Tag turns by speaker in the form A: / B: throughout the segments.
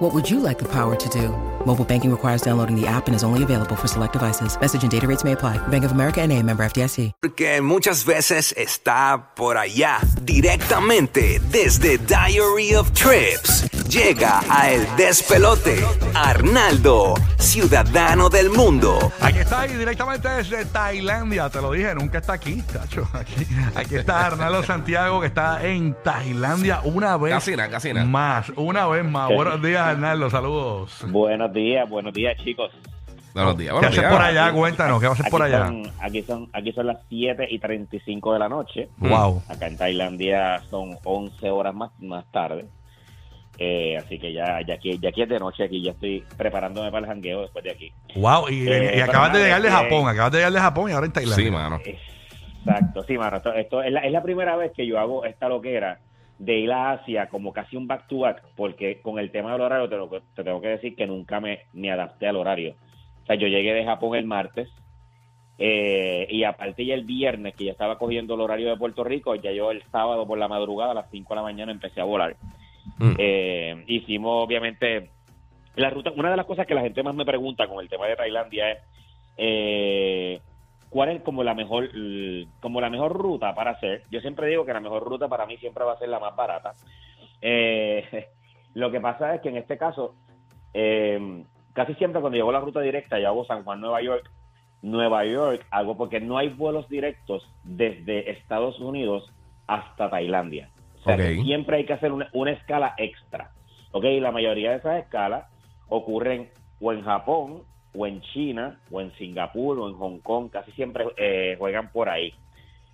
A: What would you like the power to do? Mobile banking requires downloading the app and is only available for select devices. Message and data rates may apply. Bank of America and a member FDIC.
B: Porque muchas veces está por allá, directamente desde Diary of Trips. Llega a El Despelote, Arnaldo, ciudadano del mundo.
C: Aquí está ahí directamente desde Tailandia, te lo dije, nunca está aquí, tacho. Aquí, aquí está Arnaldo Santiago que está en Tailandia una vez
D: Casi nada, casi nada.
C: más, una vez más. Buenos días Arnaldo, saludos.
E: Buenos días, buenos días, chicos.
D: Buenos días,
C: ¿Qué
D: buenos
C: haces
D: días.
C: por allá? Cuéntanos, ¿qué haces
E: Aquí
C: por allá?
E: son, aquí son, aquí son las 7 y 35 de la noche.
C: Wow.
E: Acá en Tailandia son 11 horas más, más tarde. Eh, así que ya, ya, aquí, ya aquí es de noche, aquí ya estoy preparándome para el jangueo después de aquí.
C: Wow, y,
E: Eh,
C: y acabas de llegar de
E: nada,
C: Japón, acabas de llegar de Japón y ahora en Tailandia.
D: Sí, mano.
E: Exacto, sí, mano. Esto, esto es, la, es la primera vez que yo hago esta loquera de ir a Asia como casi un back to back, porque con el tema del horario te, lo- te tengo que decir que nunca me, me adapté al horario. O sea, yo llegué de Japón el martes eh, y aparte ya el viernes, que ya estaba cogiendo el horario de Puerto Rico, ya yo el sábado por la madrugada a las 5 de la mañana empecé a volar.
D: Mm.
E: Eh, hicimos, obviamente, la ruta. Una de las cosas que la gente más me pregunta con el tema de Tailandia es eh, cuál es como la mejor como la mejor ruta para hacer. Yo siempre digo que la mejor ruta para mí siempre va a ser la más barata. Eh, lo que pasa es que en este caso, eh, casi siempre cuando llego la ruta directa, yo hago San Juan, Nueva York, Nueva York, hago porque no hay vuelos directos desde Estados Unidos hasta Tailandia. O sea, que
D: Ok.
E: siempre hay que hacer una, una escala extra. ¿Ok? La mayoría de esas escalas ocurren o en Japón, o en China, o en Singapur, o en Hong Kong. Casi siempre eh, juegan por ahí.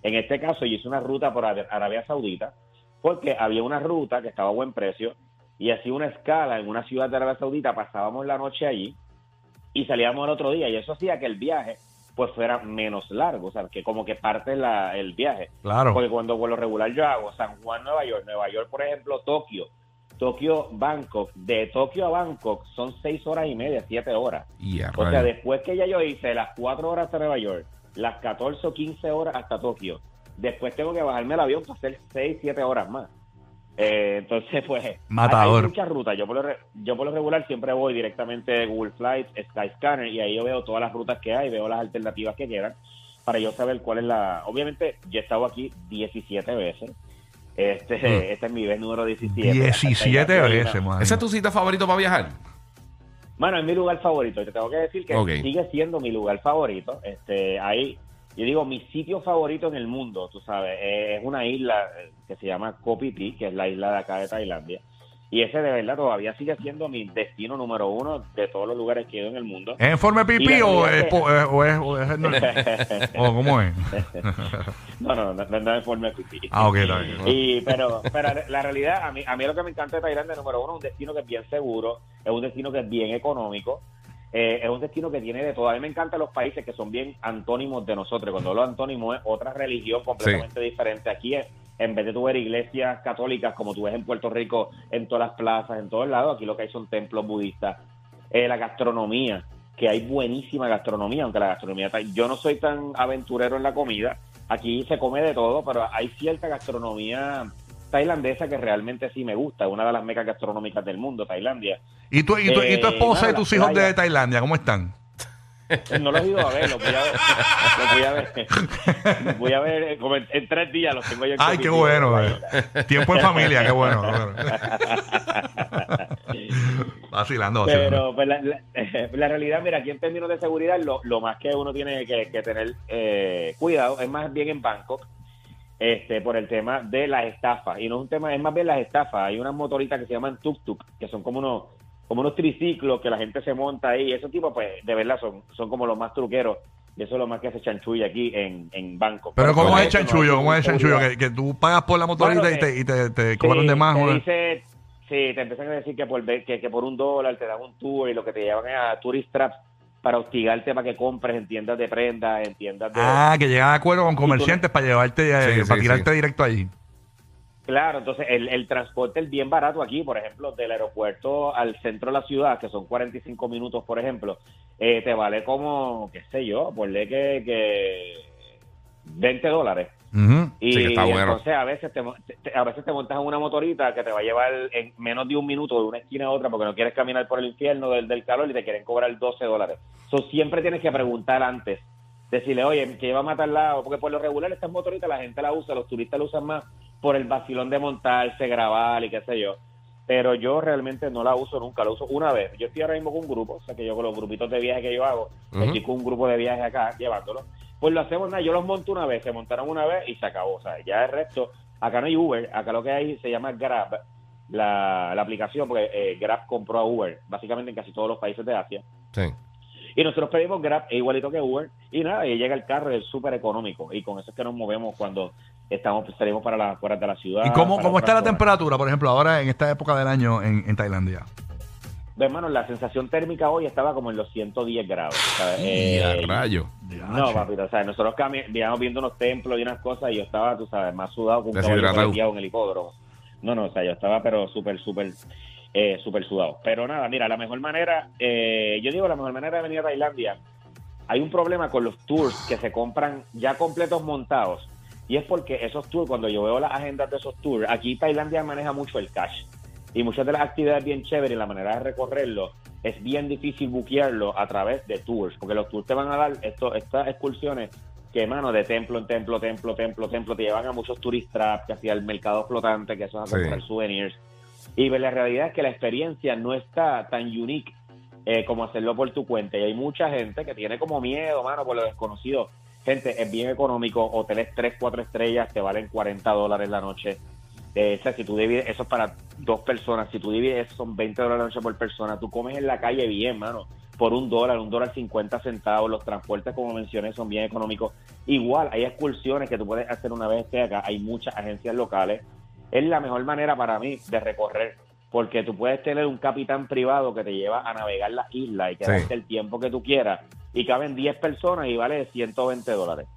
E: En este caso, yo hice una ruta por Ara- Arabia Saudita, porque había una ruta que estaba a buen precio, y hacía una escala en una ciudad de Arabia Saudita, pasábamos la noche allí, y salíamos al otro día, y eso hacía que el viaje pues fuera menos largo, o sea, que como que parte la, el viaje.
C: Claro.
E: Porque cuando vuelo regular yo hago San Juan, Nueva York, Nueva York, por ejemplo, Tokio, Tokio, Bangkok, de Tokio a Bangkok son seis horas y media, siete horas.
D: A
E: O sea, después que ya yo hice las cuatro horas hasta Nueva York, las 14 o 15 horas hasta Tokio, después tengo que bajarme el avión para hacer seis, siete horas más. Eh, entonces, pues,
C: Matador.
E: hay muchas rutas. Yo por, lo re- yo por lo regular siempre voy directamente de Google Flights, Skyscanner, y ahí yo veo todas las rutas que hay, veo las alternativas que quieran, para yo saber cuál es la... Obviamente, yo he estado aquí 17 veces. Este,
D: Mm.
E: este es mi vez número 17.
C: 17
E: Hasta ahí,
C: veces, man.
D: ¿Ese es tu sitio favorito para viajar?
E: Bueno, es mi lugar favorito. Te tengo que decir que sigue siendo mi lugar favorito. Este, ahí, yo digo, mi sitio favorito en el mundo, tú sabes, es una isla eh, que se llama Phi, que es la isla de acá de Tailandia. Y ese de verdad todavía sigue siendo mi destino número uno de todos los lugares que he ido en el mundo.
C: ¿Es en forma de pipí o es, po- eh, o es, o es- no- o cómo es?
E: No, no, no, es forma de pipí.
C: Ah, ok, está bien.
E: Y, pero, pero la realidad, a mí, a mí lo que me encanta de Tailandia, número uno, es un destino que es bien seguro, es un destino que es bien económico, eh, es un destino que tiene de todo. A mí me encantan los países que son bien antónimos de nosotros. Cuando hablo de antónimo es otra religión completamente diferente. Aquí, es- en vez de tu ver iglesias católicas como tú ves en Puerto Rico, en todas las plazas, en todos lados, aquí lo que hay son templos budistas. Eh, la gastronomía, que hay buenísima gastronomía, aunque la gastronomía... Yo no soy tan aventurero en la comida, aquí se come de todo, pero hay cierta gastronomía tailandesa que realmente sí me gusta, una de las mecas gastronómicas del mundo, Tailandia.
C: ¿Y tu, y tu, y tu
E: Eh,
C: esposa
E: nada,
C: y tus hijos de. Tailandia, cómo están?
E: No los he ido a ver, los voy a ver, los voy a ver, los voy a ver eh, como en, en tres días, los tengo yo en
C: Ay, qué bueno. eh. Tiempo en familia, qué bueno. qué bueno. Vacilando, vacilando.
E: Pero pues, la, la- la realidad, mira, aquí en términos de seguridad, lo, lo más que uno tiene que, que tener eh, cuidado es más bien en Bangkok, este, por el tema de las estafas. Y no es un tema, es más bien las estafas. Hay unas motoritas que se llaman tuk-tuk, que son como unos, como unos triciclos que la gente se monta ahí. Esos tipos, pues, de verdad, son, son como los más truqueros. Y eso es lo más que hace chanchulla aquí en, en Bangkok.
C: Pero ¿cómo es
E: no
C: chanchullo? ¿Cómo es chanchullo? Que, que tú pagas por la motorita
E: Bueno,
C: y te,
E: eh,
C: y te, te
E: Sí,
C: cobran de más.
E: te dice- sí, te empiezan a decir que por, que, que por un dólar te dan un tour y lo que te llevan es a tourist traps para hostigarte para que compres en tiendas de prenda, en tiendas de...
C: Ah, que llegan a acuerdo con comerciantes para llevarte, eh,
D: Sí,
C: para
D: sí,
C: tirarte
D: sí.
C: directo allí.
E: Claro, entonces el, el transporte es bien barato aquí, por ejemplo, del aeropuerto al centro de la ciudad, que son 45 minutos, por ejemplo, eh, te vale como, qué sé yo, ponle que, que 20 dólares. Y
D: Sí, está bueno.
E: entonces a veces te, te- a veces te montas en una motorita que te va a llevar en menos de un minuto de una esquina a otra porque no quieres caminar por el infierno del, del calor y te quieren cobrar 12 dólares. So, siempre tienes que preguntar antes. Decirle, oye, que lleva a matarla, porque por lo regular estas motoritas la gente la usa, los turistas la usan más por el vacilón de montarse, grabar y qué sé yo. Pero yo realmente no la uso nunca, la uso una vez. Yo estoy ahora mismo con un grupo, o sea que yo con los grupitos de viaje que yo hago,
D: Ujú.
E: estoy con un grupo de viaje acá llevándolo. Pues lo hacemos nada, yo los monto una vez, se montaron una vez y se acabó. O sea, ya el resto, acá no hay Uber, acá lo que hay se llama Grab, la, la aplicación, porque eh, Grab compró a Uber, básicamente en casi todos los países de Asia.
D: Sí.
E: Y nosotros pedimos Grab, es igualito que Uber, y nada, y llega el carro, es súper económico. Y con eso es que nos movemos cuando estamos salimos para las afueras de la ciudad.
C: ¿Y cómo, cómo está la temperatura, por ejemplo, ahora en esta época del año en, en Tailandia?
E: Hermano, la sensación térmica hoy estaba como en los 110 grados. ¿sabes?
D: Y a
E: Eh,
D: rayo.
E: No, papito, o sea, nosotros íbamos viendo unos templos y unas cosas y yo estaba, tú sabes, más sudado que un caballo en el hipódromo. No, no, o sea, yo estaba pero súper, súper, eh, súper sudado. Pero nada, mira, la mejor manera, eh, yo digo, la mejor manera de venir a Tailandia, hay un problema con los tours que se compran ya completos montados. Y es porque esos tours, cuando yo veo las agendas de esos tours, aquí Tailandia maneja mucho el cash. Y muchas de las actividades bien chéveres y la manera de recorrerlo es bien difícil buquearlo a través de tours, porque los tours te van a dar esto, estas excursiones que, mano, de templo en templo, templo, templo, templo, te llevan a muchos tourist traps, que hacia el mercado flotante, que eso es a
D: Sí.
E: comprar souvenirs. Y pues, la realidad es que la experiencia no está tan unique eh, como hacerlo por tu cuenta. Y hay mucha gente que tiene como miedo, mano, por lo desconocido. Gente, es bien económico, hoteles 3, 4 estrellas te valen 40 dólares la noche. Eh, o sea, si tú divides, eso es para dos personas, si tú divides, son 20 dólares la noche por persona. Tú comes en la calle bien, mano, por un dólar, un dólar 50 centavos. Los transportes, como mencioné, son bien económicos. Igual, hay excursiones que tú puedes hacer una vez que acá. Hay muchas agencias locales. Es la mejor manera para mí de recorrer, porque tú puedes tener un capitán privado que te lleva a navegar las islas y quedarte
D: Sí.
E: el tiempo que tú quieras. Y caben 10 personas y vale 120 dólares.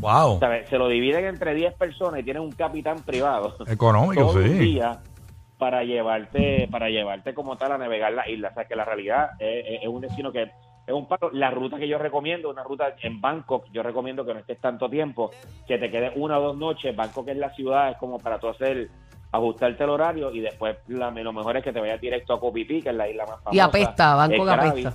C: Wow.
E: ¿Sabes? Se lo dividen entre 10 personas y tienen un capitán privado
C: Económico,
E: todo un
C: sí.
E: día para llevarte para llevarte como tal a navegar la isla. O sea, que la realidad es, es- es un destino que es un paro. La ruta que yo recomiendo, una ruta en Bangkok, yo recomiendo que no estés tanto tiempo, que te quedes una o dos noches. Bangkok es la ciudad, es como para tú hacer ajustarte el horario y después la, lo mejor es que te vayas directo a Koh Phi Phi, que es la isla más famosa.
F: Y apesta, Bangkok apesta.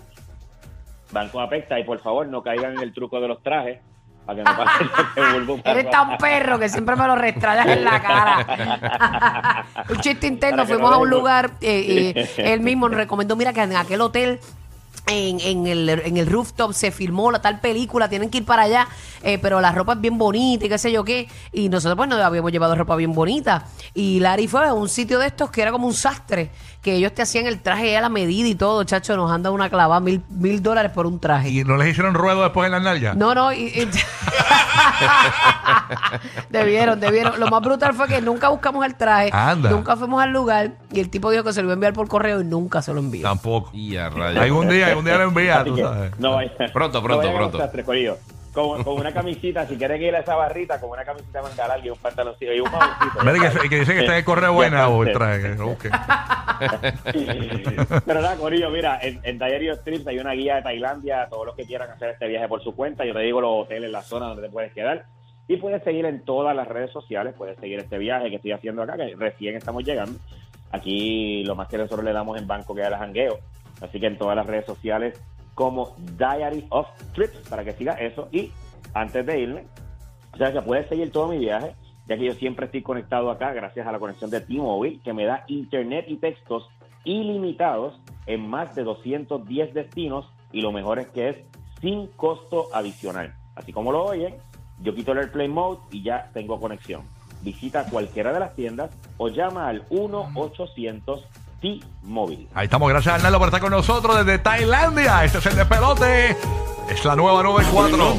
E: Bangkok apesta y por favor no caigan en el truco de los trajes para que no pase lo que.
F: Eres tan perro que siempre me lo restrayas en la cara. un chiste interno, fuimos
E: no
F: a un lugar, eh, eh, él mismo nos recomendó, mira que en aquel hotel en, en el, en el rooftop se filmó la tal película, tienen que ir para allá, eh, pero la ropa es bien bonita y qué sé yo qué. Y nosotros pues nos habíamos llevado ropa bien bonita. Y Larry fue a un sitio de estos que era como un sastre, que ellos te hacían el traje a la medida y todo, chacho, nos han dado una clavada, mil, mil dólares por un traje.
C: ¿Y no les hicieron ruedo después en las nalgas?
F: No, no, y, y- debieron, debieron. Lo más brutal fue que nunca buscamos el traje,
C: Anda.
F: nunca fuimos al lugar y el tipo dijo que se lo iba a enviar por correo y nunca se lo envió.
C: Tampoco.
D: Y a rayo.
C: Algún día, algún día lo envía, tú
E: que
C: sabes.
E: no vaya-
D: Pronto,
E: no
D: pronto, pronto.
E: Con, con una camisita, si quieren ir a esa barrita, con una camisita de manga larga y un pantaloncillo y un maoncito.
C: Mira que, que dice que está en el correo buena o el traje. busque.
E: Pero nada, Corillo, mira, en, en Diary of Trips hay una guía de Tailandia, todos los que quieran hacer este viaje por su cuenta, yo te digo los hoteles, la zona donde te puedes quedar. Y puedes seguir en todas las redes sociales, puedes seguir este viaje que estoy haciendo acá, que recién estamos llegando. Aquí lo más que nosotros le damos en banco que es el jangueo. Así que en todas las redes sociales como Diary of Trips, para que siga eso. Y antes de irme, o sea que puedes seguir todo mi viaje, ya que yo siempre estoy conectado acá gracias a la conexión de T-Mobile, que me da internet y textos ilimitados en más de 210 destinos y lo mejor es que es sin costo adicional. Así como lo oyen, yo quito el AirPlay Mode y ya tengo conexión. Visita cualquiera de las tiendas o llama al 1-800 T-Mobile.
C: Ahí estamos, gracias Arnaldo por estar con nosotros desde Tailandia. Este es el de pelote. Es la nueva 94.